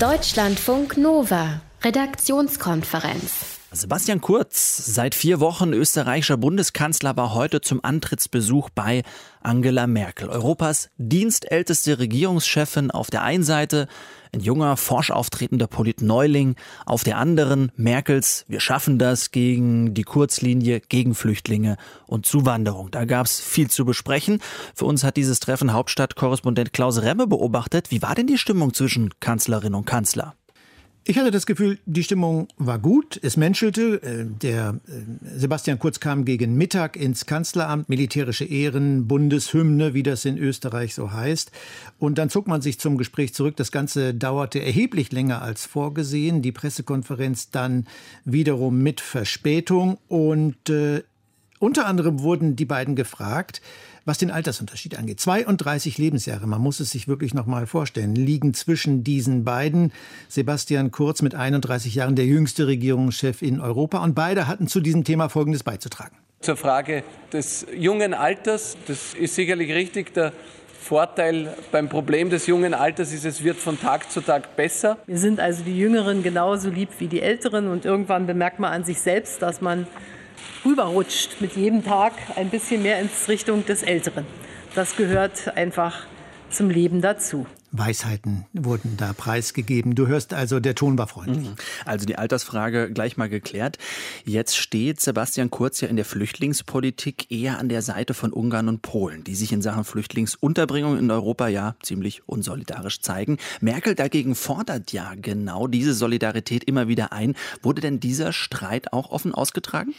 Speaker 1: Deutschlandfunk Nova, Redaktionskonferenz.
Speaker 2: Sebastian Kurz, seit vier Wochen österreichischer Bundeskanzler, war heute zum Antrittsbesuch bei Angela Merkel. Europas dienstälteste Regierungschefin auf der einen Seite, ein junger, forsch auftretender Politneuling auf der anderen, Merkels, wir schaffen das gegen die Kurzlinie, gegen Flüchtlinge und Zuwanderung. Da gab es viel zu besprechen. Für uns hat dieses Treffen Hauptstadtkorrespondent Klaus Remme beobachtet. Wie war denn die Stimmung zwischen Kanzlerin und Kanzler?
Speaker 11: Ich hatte das Gefühl, die Stimmung war gut, es menschelte. Äh, der äh, Sebastian Kurz kam gegen Mittag ins Kanzleramt, militärische Ehren, Bundeshymne, wie das in Österreich so heißt. Und dann zog man sich zum Gespräch zurück. Das Ganze dauerte erheblich länger als vorgesehen. Die Pressekonferenz dann wiederum mit Verspätung. Und äh, unter anderem wurden die beiden gefragt, was den Altersunterschied angeht. 32 Lebensjahre, man muss es sich wirklich noch mal vorstellen, liegen zwischen diesen beiden. Sebastian Kurz mit 31 Jahren, der jüngste Regierungschef in Europa. Und beide hatten zu diesem Thema Folgendes beizutragen.
Speaker 12: Zur Frage des jungen Alters, das ist sicherlich richtig. Der Vorteil beim Problem des jungen Alters ist, es wird von Tag zu Tag besser.
Speaker 13: Wir sind also die Jüngeren genauso lieb wie die Älteren und irgendwann bemerkt man an sich selbst, dass man rüberrutscht mit jedem Tag ein bisschen mehr ins Richtung des Älteren. Das gehört einfach zum Leben dazu.
Speaker 11: Weisheiten wurden da preisgegeben. Du hörst also, der Ton war freundlich. Mhm.
Speaker 2: Also die Altersfrage gleich mal geklärt. Jetzt steht Sebastian Kurz ja in der Flüchtlingspolitik eher an der Seite von Ungarn und Polen, die sich in Sachen Flüchtlingsunterbringung in Europa ja ziemlich unsolidarisch zeigen. Merkel dagegen fordert ja genau diese Solidarität immer wieder ein. Wurde denn dieser Streit auch offen ausgetragen?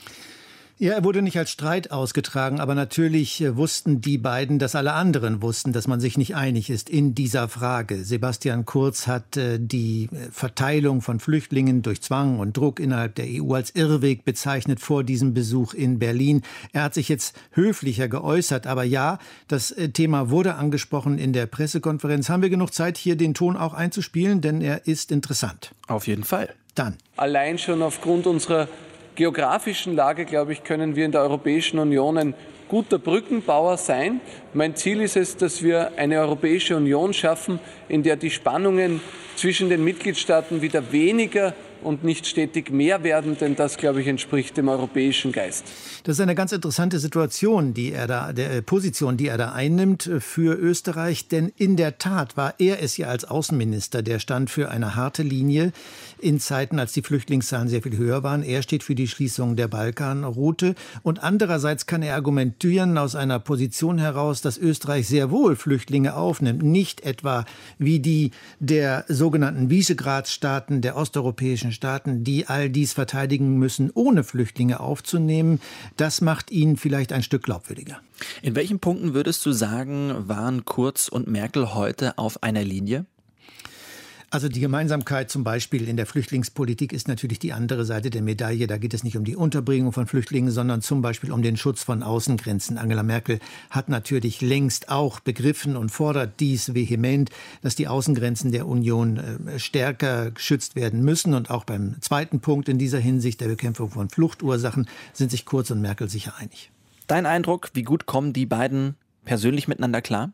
Speaker 11: Ja, er wurde nicht als Streit ausgetragen, aber natürlich äh, wussten die beiden, dass alle anderen wussten, dass man sich nicht einig ist in dieser Frage. Sebastian Kurz hat äh, die äh, Verteilung von Flüchtlingen durch Zwang und Druck innerhalb der EU als Irrweg bezeichnet vor diesem Besuch in Berlin. Er hat sich jetzt höflicher geäußert, aber ja, das Thema wurde angesprochen in der Pressekonferenz. Haben wir genug Zeit, hier den Ton auch einzuspielen, denn er ist interessant.
Speaker 2: Auf jeden Fall.
Speaker 11: Dann.
Speaker 12: Allein schon aufgrund unserer geografischen Lage, glaube ich, können wir in der Europäischen Union ein guter Brückenbauer sein. Mein Ziel ist es, dass wir eine Europäische Union schaffen, in der die Spannungen zwischen den Mitgliedstaaten wieder weniger und nicht stetig mehr werden, denn das, glaube ich, entspricht dem europäischen Geist.
Speaker 11: Das ist eine ganz interessante Situation, die er da, der äh, Position, die er da einnimmt äh, für Österreich, denn in der Tat war er es ja als Außenminister, der stand für eine harte Linie in Zeiten, als die Flüchtlingszahlen sehr viel höher waren. Er steht für die Schließung der Balkanroute und andererseits kann er argumentieren aus einer Position heraus, dass Österreich sehr wohl Flüchtlinge aufnimmt, nicht etwa wie die der sogenannten Visegrad-Staaten, der osteuropäischen Staaten, die all dies verteidigen müssen, ohne Flüchtlinge aufzunehmen. Das macht ihn vielleicht ein Stück glaubwürdiger.
Speaker 2: In welchen Punkten würdest du sagen, waren Kurz und Merkel heute auf einer Linie?
Speaker 11: Also die Gemeinsamkeit zum Beispiel in der Flüchtlingspolitik ist natürlich die andere Seite der Medaille. Da geht es nicht um die Unterbringung von Flüchtlingen, sondern zum Beispiel um den Schutz von Außengrenzen. Angela Merkel hat natürlich längst auch begriffen und fordert dies vehement, dass die Außengrenzen der Union äh, stärker geschützt werden müssen. Und auch beim zweiten Punkt in dieser Hinsicht, der Bekämpfung von Fluchtursachen, sind sich Kurz und Merkel sicher einig.
Speaker 2: Dein Eindruck, wie gut kommen die beiden persönlich miteinander klar?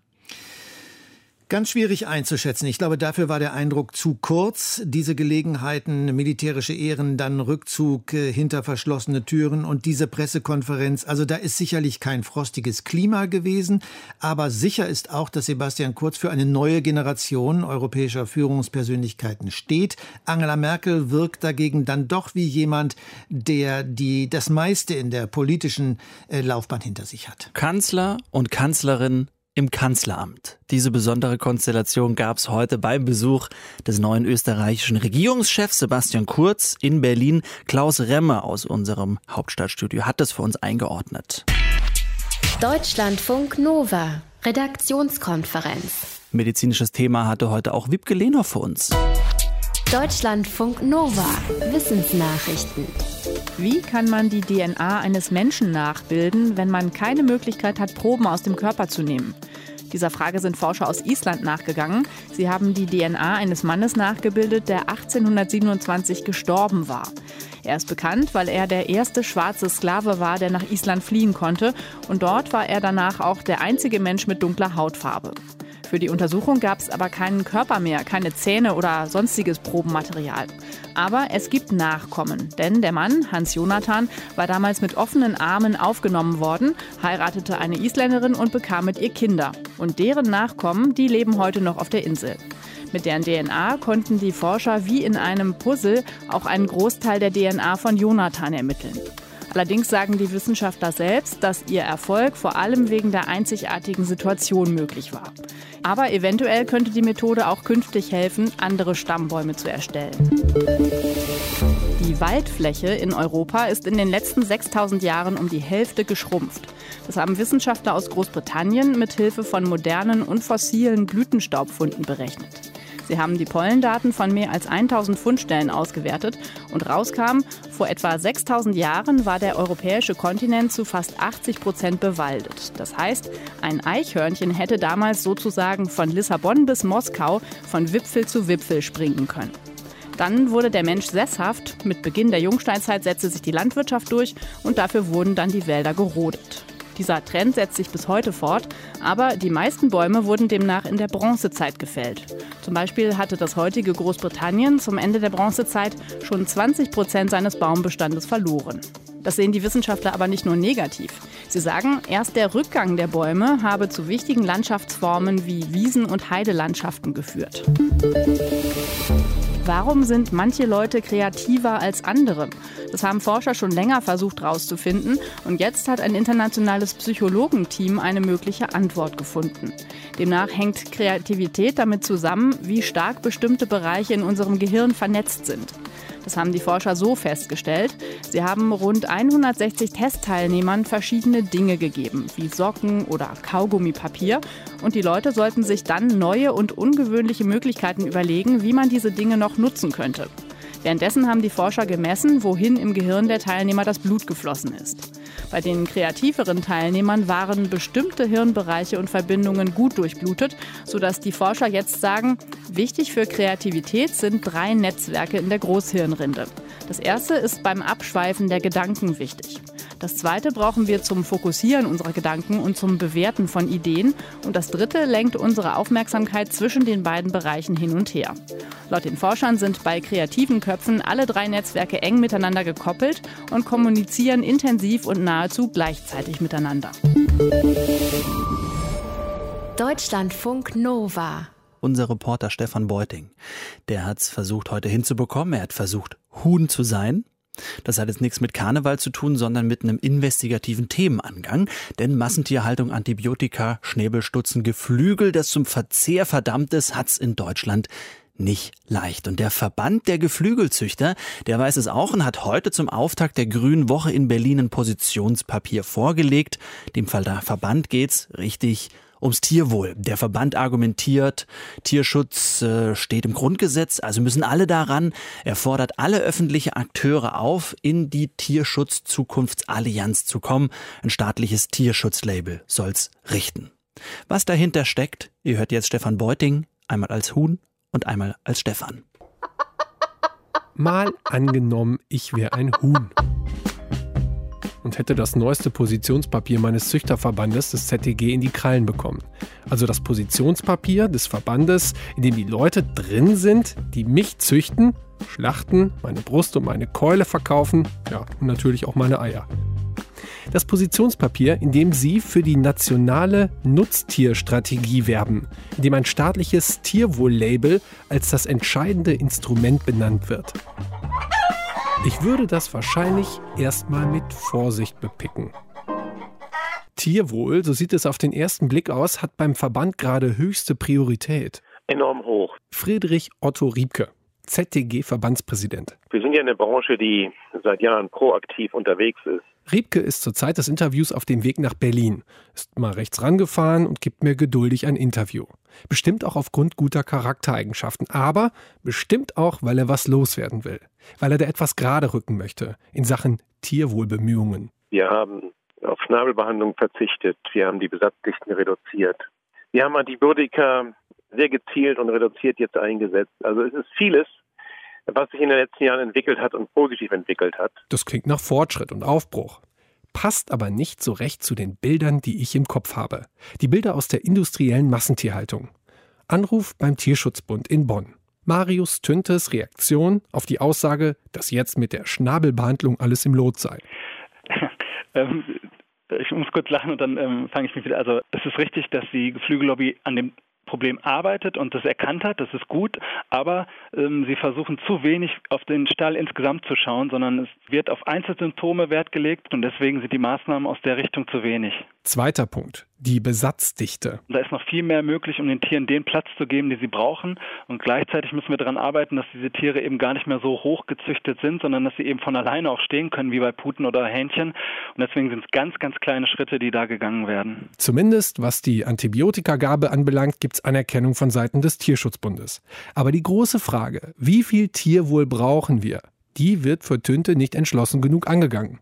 Speaker 11: Ganz schwierig einzuschätzen. Ich glaube, dafür war der Eindruck zu kurz. Diese Gelegenheiten, militärische Ehren, dann Rückzug äh, hinter verschlossene Türen und diese Pressekonferenz. Also da ist sicherlich kein frostiges Klima gewesen. Aber sicher ist auch, dass Sebastian Kurz für eine neue Generation europäischer Führungspersönlichkeiten steht. Angela Merkel wirkt dagegen dann doch wie jemand, der die, das meiste in der politischen äh, Laufbahn hinter sich hat.
Speaker 2: Kanzler und Kanzlerin im Kanzleramt. Diese besondere Konstellation gab es heute beim Besuch des neuen österreichischen Regierungschefs Sebastian Kurz in Berlin. Klaus Remmer aus unserem Hauptstadtstudio hat das für uns eingeordnet.
Speaker 1: Deutschlandfunk Nova, Redaktionskonferenz.
Speaker 2: Medizinisches Thema hatte heute auch Wiebke Lehner für uns.
Speaker 1: Deutschlandfunk Nova, Wissensnachrichten.
Speaker 14: Wie kann man die DNA eines Menschen nachbilden, wenn man keine Möglichkeit hat, Proben aus dem Körper zu nehmen? Dieser Frage sind Forscher aus Island nachgegangen. Sie haben die DNA eines Mannes nachgebildet, der 1827 gestorben war. Er ist bekannt, weil er der erste schwarze Sklave war, der nach Island fliehen konnte. Und dort war er danach auch der einzige Mensch mit dunkler Hautfarbe. Für die Untersuchung gab es aber keinen Körper mehr, keine Zähne oder sonstiges Probenmaterial. Aber es gibt Nachkommen, denn der Mann, Hans Jonathan, war damals mit offenen Armen aufgenommen worden, heiratete eine Isländerin und bekam mit ihr Kinder. Und deren Nachkommen, die leben heute noch auf der Insel. Mit deren DNA konnten die Forscher wie in einem Puzzle auch einen Großteil der DNA von Jonathan ermitteln. Allerdings sagen die Wissenschaftler selbst, dass ihr Erfolg vor allem wegen der einzigartigen Situation möglich war. Aber eventuell könnte die Methode auch künftig helfen, andere Stammbäume zu erstellen. Die Waldfläche in Europa ist in den letzten 6000 Jahren um die Hälfte geschrumpft. Das haben Wissenschaftler aus Großbritannien mit Hilfe von modernen und fossilen Blütenstaubfunden berechnet. Sie haben die Pollendaten von mehr als 1000 Fundstellen ausgewertet und rauskam, vor etwa 6000 Jahren war der europäische Kontinent zu fast 80 Prozent bewaldet. Das heißt, ein Eichhörnchen hätte damals sozusagen von Lissabon bis Moskau von Wipfel zu Wipfel springen können. Dann wurde der Mensch sesshaft. Mit Beginn der Jungsteinzeit setzte sich die Landwirtschaft durch und dafür wurden dann die Wälder gerodet. Dieser Trend setzt sich bis heute fort, aber die meisten Bäume wurden demnach in der Bronzezeit gefällt. Zum Beispiel hatte das heutige Großbritannien zum Ende der Bronzezeit schon 20 Prozent seines Baumbestandes verloren. Das sehen die Wissenschaftler aber nicht nur negativ. Sie sagen, erst der Rückgang der Bäume habe zu wichtigen Landschaftsformen wie Wiesen- und Heidelandschaften geführt. Warum sind manche Leute kreativer als andere? Das haben Forscher schon länger versucht herauszufinden und jetzt hat ein internationales Psychologenteam eine mögliche Antwort gefunden. Demnach hängt Kreativität damit zusammen, wie stark bestimmte Bereiche in unserem Gehirn vernetzt sind. Das haben die Forscher so festgestellt. Sie haben rund 160 Testteilnehmern verschiedene Dinge gegeben, wie Socken oder Kaugummipapier. Und die Leute sollten sich dann neue und ungewöhnliche Möglichkeiten überlegen, wie man diese Dinge noch nutzen könnte. Währenddessen haben die Forscher gemessen, wohin im Gehirn der Teilnehmer das Blut geflossen ist. Bei den kreativeren Teilnehmern waren bestimmte Hirnbereiche und Verbindungen gut durchblutet, sodass die Forscher jetzt sagen, wichtig für Kreativität sind drei Netzwerke in der Großhirnrinde. Das erste ist beim Abschweifen der Gedanken wichtig. Das zweite brauchen wir zum Fokussieren unserer Gedanken und zum Bewerten von Ideen. Und das dritte lenkt unsere Aufmerksamkeit zwischen den beiden Bereichen hin und her. Laut den Forschern sind bei kreativen Köpfen alle drei Netzwerke eng miteinander gekoppelt und kommunizieren intensiv und nahezu gleichzeitig miteinander.
Speaker 1: Deutschlandfunk Nova
Speaker 2: unser Reporter Stefan Beuting. Der hat es versucht heute hinzubekommen. Er hat versucht, Huhn zu sein. Das hat jetzt nichts mit Karneval zu tun, sondern mit einem investigativen Themenangang. Denn Massentierhaltung, Antibiotika, Schnäbelstutzen, Geflügel, das zum Verzehr verdammt ist, hat's in Deutschland nicht leicht. Und der Verband der Geflügelzüchter, der weiß es auch und hat heute zum Auftakt der Grünen Woche in Berlin ein Positionspapier vorgelegt. Dem Verband geht's richtig ums Tierwohl. Der Verband argumentiert, Tierschutz äh, steht im Grundgesetz, also müssen alle daran. Er fordert alle öffentliche Akteure auf, in die Tierschutz-Zukunftsallianz zu kommen. Ein staatliches Tierschutzlabel soll's richten. Was dahinter steckt, ihr hört jetzt Stefan Beuting, einmal als Huhn und einmal als Stefan.
Speaker 15: Mal angenommen, ich wäre ein Huhn und hätte das neueste Positionspapier meines Züchterverbandes, des ZTG, in die Krallen bekommen. Also das Positionspapier des Verbandes, in dem die Leute drin sind, die mich züchten, schlachten, meine Brust und meine Keule verkaufen, ja, und natürlich auch meine Eier. Das Positionspapier, in dem sie für die nationale Nutztierstrategie werben, in dem ein staatliches Tierwohl-Label als das entscheidende Instrument benannt wird. Ich würde das wahrscheinlich erstmal mit Vorsicht bepicken. Tierwohl, so sieht es auf den ersten Blick aus, hat beim Verband gerade höchste Priorität.
Speaker 16: Enorm hoch.
Speaker 15: Friedrich Otto Riebke, ZTG-Verbandspräsident.
Speaker 16: Wir sind ja eine Branche, die seit Jahren proaktiv unterwegs ist.
Speaker 15: Riebke ist zur Zeit des Interviews auf dem Weg nach Berlin, ist mal rechts rangefahren und gibt mir geduldig ein Interview. Bestimmt auch aufgrund guter Charaktereigenschaften, aber bestimmt auch, weil er was loswerden will, weil er da etwas gerade rücken möchte in Sachen Tierwohlbemühungen.
Speaker 16: Wir haben auf Schnabelbehandlung verzichtet, wir haben die Besatzdichten reduziert. Wir haben Antibiotika sehr gezielt und reduziert jetzt eingesetzt. Also es ist vieles, was sich in den letzten Jahren entwickelt hat und positiv entwickelt hat.
Speaker 15: Das klingt nach Fortschritt und Aufbruch. Passt aber nicht so recht zu den Bildern, die ich im Kopf habe. Die Bilder aus der industriellen Massentierhaltung. Anruf beim Tierschutzbund in Bonn. Marius Tüntes Reaktion auf die Aussage, dass jetzt mit der Schnabelbehandlung alles im Lot sei.
Speaker 17: Ähm, ich muss kurz lachen und dann ähm, fange ich mich wieder. Also es ist richtig, dass die Geflügellobby an dem Problem arbeitet und das erkannt hat, das ist gut, aber ähm, sie versuchen zu wenig auf den Stall insgesamt zu schauen, sondern es wird auf Einzelsymptome Wert gelegt und deswegen sind die Maßnahmen aus der Richtung zu wenig.
Speaker 15: Zweiter Punkt, die Besatzdichte.
Speaker 17: Da ist noch viel mehr möglich, um den Tieren den Platz zu geben, den sie brauchen. Und gleichzeitig müssen wir daran arbeiten, dass diese Tiere eben gar nicht mehr so hoch gezüchtet sind, sondern dass sie eben von alleine auch stehen können, wie bei Puten oder Hähnchen. Und deswegen sind es ganz, ganz kleine Schritte, die da gegangen werden.
Speaker 15: Zumindest was die Antibiotikagabe anbelangt, gibt es Anerkennung von Seiten des Tierschutzbundes. Aber die große Frage, wie viel Tierwohl brauchen wir, die wird für Tünte nicht entschlossen genug angegangen.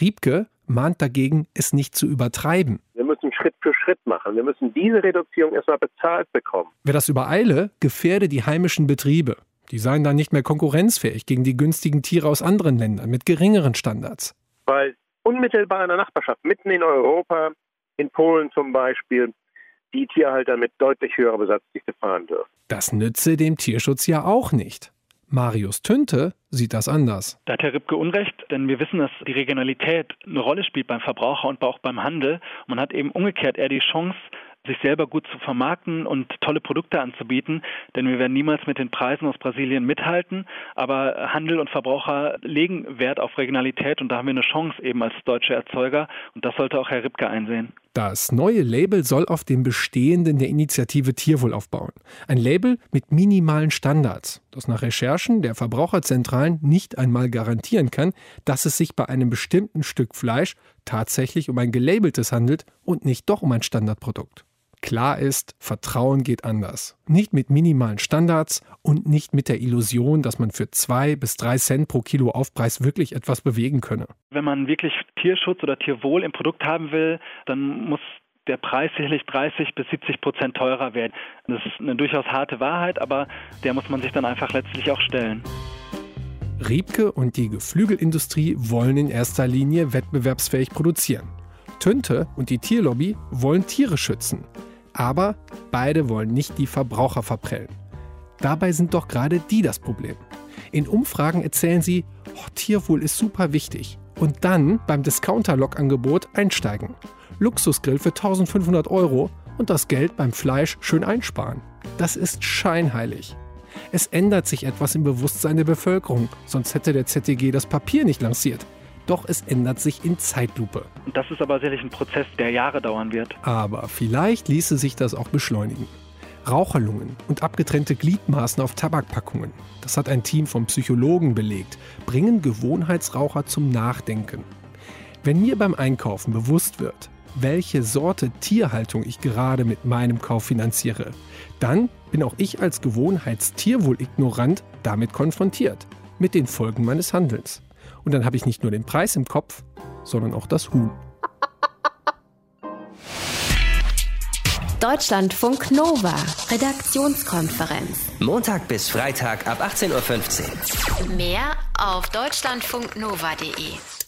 Speaker 15: Riebke mahnt dagegen, es nicht zu übertreiben.
Speaker 16: Wir müssen Schritt für Schritt machen. Wir müssen diese Reduzierung erstmal bezahlt bekommen.
Speaker 15: Wer das übereile, gefährde die heimischen Betriebe. Die seien dann nicht mehr konkurrenzfähig gegen die günstigen Tiere aus anderen Ländern mit geringeren Standards.
Speaker 16: Weil unmittelbar in der Nachbarschaft, mitten in Europa, in Polen zum Beispiel, die Tierhalter mit deutlich höherer Besatzdichte fahren dürfen.
Speaker 15: Das nütze dem Tierschutz ja auch nicht. Marius Tünte sieht das anders.
Speaker 17: Da hat Herr Ripke Unrecht, denn wir wissen, dass die Regionalität eine Rolle spielt beim Verbraucher und auch beim Handel. Man hat eben umgekehrt eher die Chance, sich selber gut zu vermarkten und tolle Produkte anzubieten, denn wir werden niemals mit den Preisen aus Brasilien mithalten, aber Handel und Verbraucher legen Wert auf Regionalität und da haben wir eine Chance eben als deutsche Erzeuger und das sollte auch Herr Ripke einsehen.
Speaker 15: Das neue Label soll auf dem bestehenden der Initiative Tierwohl aufbauen. Ein Label mit minimalen Standards, das nach Recherchen der Verbraucherzentralen nicht einmal garantieren kann, dass es sich bei einem bestimmten Stück Fleisch tatsächlich um ein gelabeltes handelt und nicht doch um ein Standardprodukt. Klar ist, Vertrauen geht anders. Nicht mit minimalen Standards und nicht mit der Illusion, dass man für zwei bis drei Cent pro Kilo Aufpreis wirklich etwas bewegen könne.
Speaker 17: Wenn man wirklich Tierschutz oder Tierwohl im Produkt haben will, dann muss der Preis sicherlich 30 bis 70 Prozent teurer werden. Das ist eine durchaus harte Wahrheit, aber der muss man sich dann einfach letztlich auch stellen.
Speaker 15: Riebke und die Geflügelindustrie wollen in erster Linie wettbewerbsfähig produzieren. Tünte und die Tierlobby wollen Tiere schützen. Aber beide wollen nicht die Verbraucher verprellen. Dabei sind doch gerade die das Problem. In Umfragen erzählen sie, oh, Tierwohl ist super wichtig. Und dann beim Discounter-Log-Angebot einsteigen. Luxusgrill für 1500 Euro und das Geld beim Fleisch schön einsparen. Das ist scheinheilig. Es ändert sich etwas im Bewusstsein der Bevölkerung, sonst hätte der ZDG das Papier nicht lanciert. Doch es ändert sich in Zeitlupe.
Speaker 17: Das ist aber sicherlich ein Prozess, der Jahre dauern wird.
Speaker 15: Aber vielleicht ließe sich das auch beschleunigen. Raucherlungen und abgetrennte Gliedmaßen auf Tabakpackungen, das hat ein Team von Psychologen belegt, bringen Gewohnheitsraucher zum Nachdenken. Wenn mir beim Einkaufen bewusst wird, welche Sorte Tierhaltung ich gerade mit meinem Kauf finanziere, dann bin auch ich als Gewohnheitstierwohl-Ignorant damit konfrontiert, mit den Folgen meines Handelns. Und dann habe ich nicht nur den Preis im Kopf, sondern auch das Huhn.
Speaker 1: Deutschlandfunk Nova, Redaktionskonferenz.
Speaker 18: Montag bis Freitag ab 18.15
Speaker 1: Uhr. Mehr auf deutschlandfunknova.de.